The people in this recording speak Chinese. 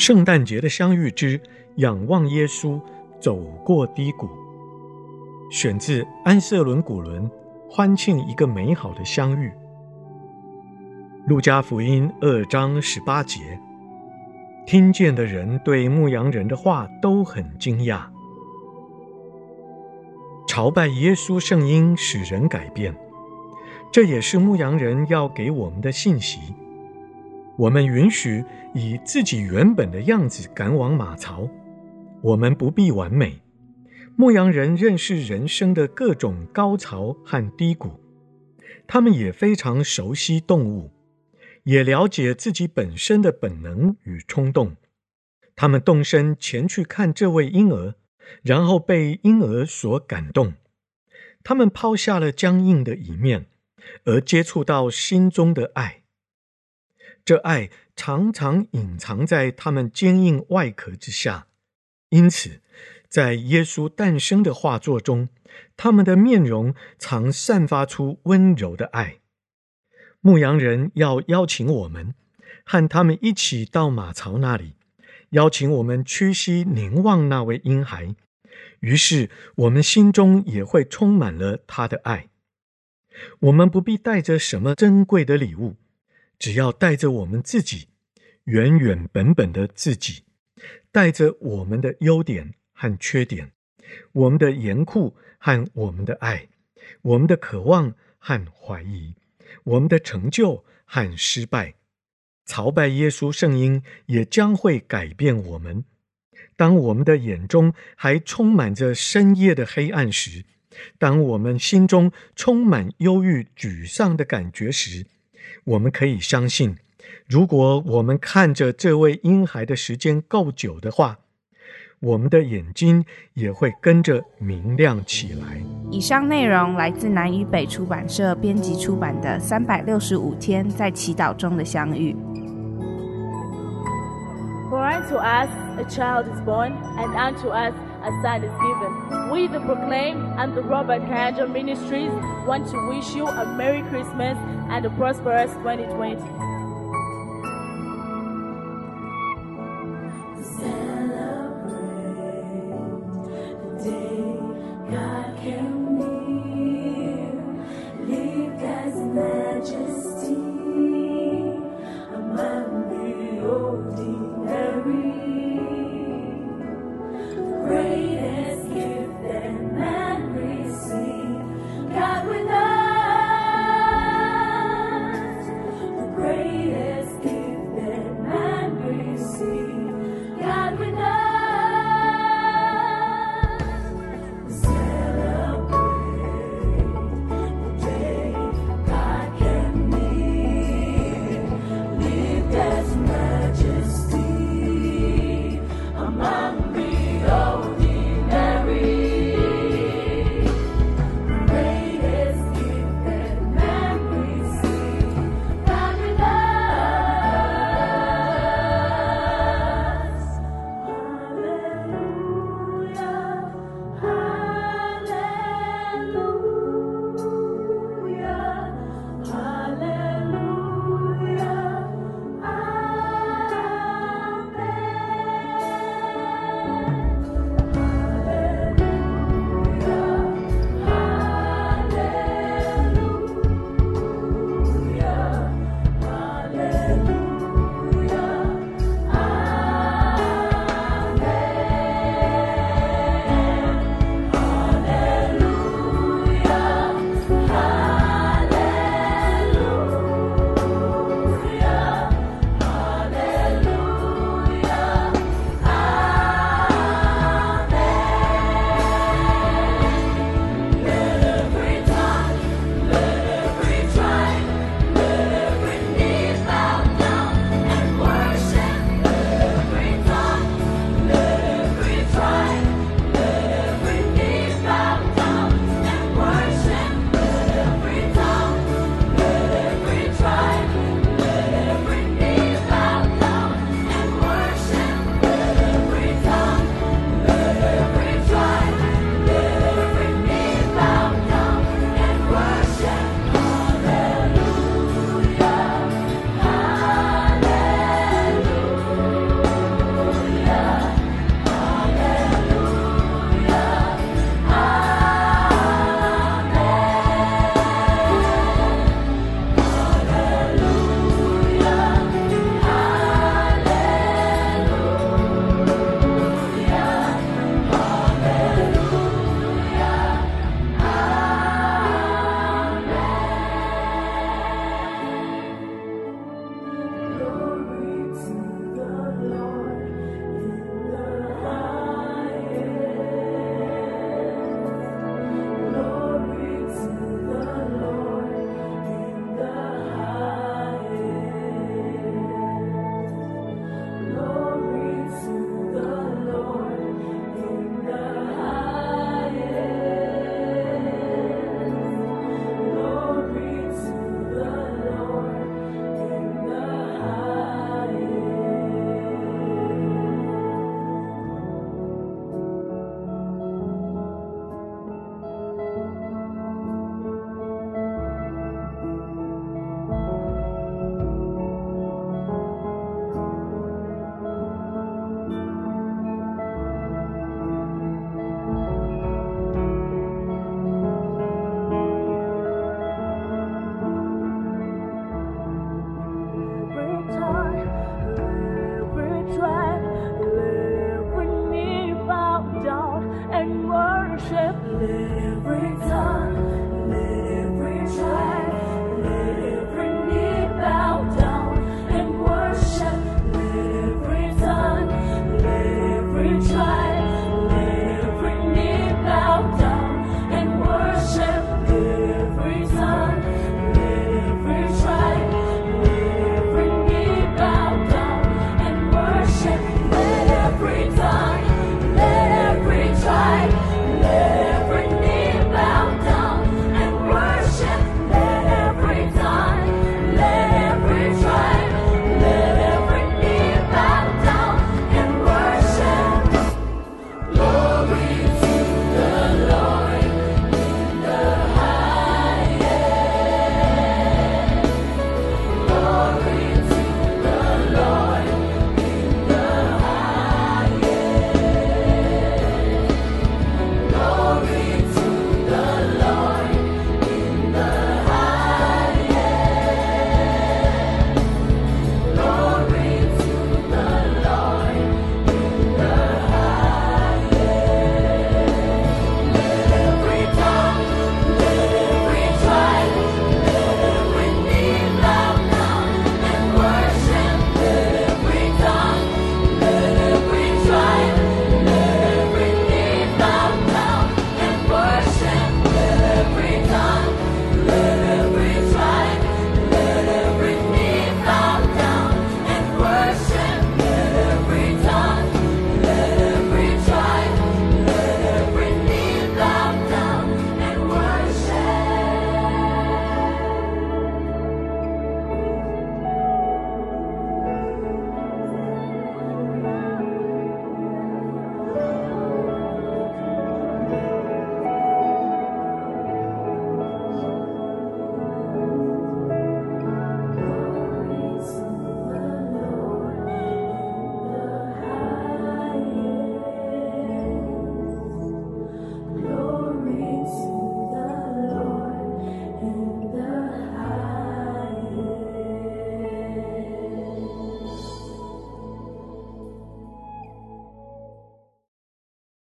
圣诞节的相遇之仰望耶稣，走过低谷，选自安瑟伦·古伦欢庆一个美好的相遇。路加福音二章十八节，听见的人对牧羊人的话都很惊讶。朝拜耶稣圣婴使人改变，这也是牧羊人要给我们的信息。我们允许以自己原本的样子赶往马槽，我们不必完美。牧羊人认识人生的各种高潮和低谷，他们也非常熟悉动物，也了解自己本身的本能与冲动。他们动身前去看这位婴儿，然后被婴儿所感动。他们抛下了僵硬的一面，而接触到心中的爱。这爱常常隐藏在他们坚硬外壳之下，因此，在耶稣诞生的画作中，他们的面容常散发出温柔的爱。牧羊人要邀请我们和他们一起到马槽那里，邀请我们屈膝凝望那位婴孩，于是我们心中也会充满了他的爱。我们不必带着什么珍贵的礼物。只要带着我们自己，原原本本的自己，带着我们的优点和缺点，我们的严酷和我们的爱，我们的渴望和怀疑，我们的成就和失败，朝拜耶稣圣婴也将会改变我们。当我们的眼中还充满着深夜的黑暗时，当我们心中充满忧郁、沮丧的感觉时，我们可以相信，如果我们看着这位婴孩的时间够久的话，我们的眼睛也会跟着明亮起来。以上内容来自南与北出版社编辑出版的《三百六十五天在祈祷中的相遇》。For unto us a child is born, and unto us a son is given. We, the Proclaim and the Robert Carringer Ministries, want to wish you a Merry Christmas and a prosperous 2020. Praise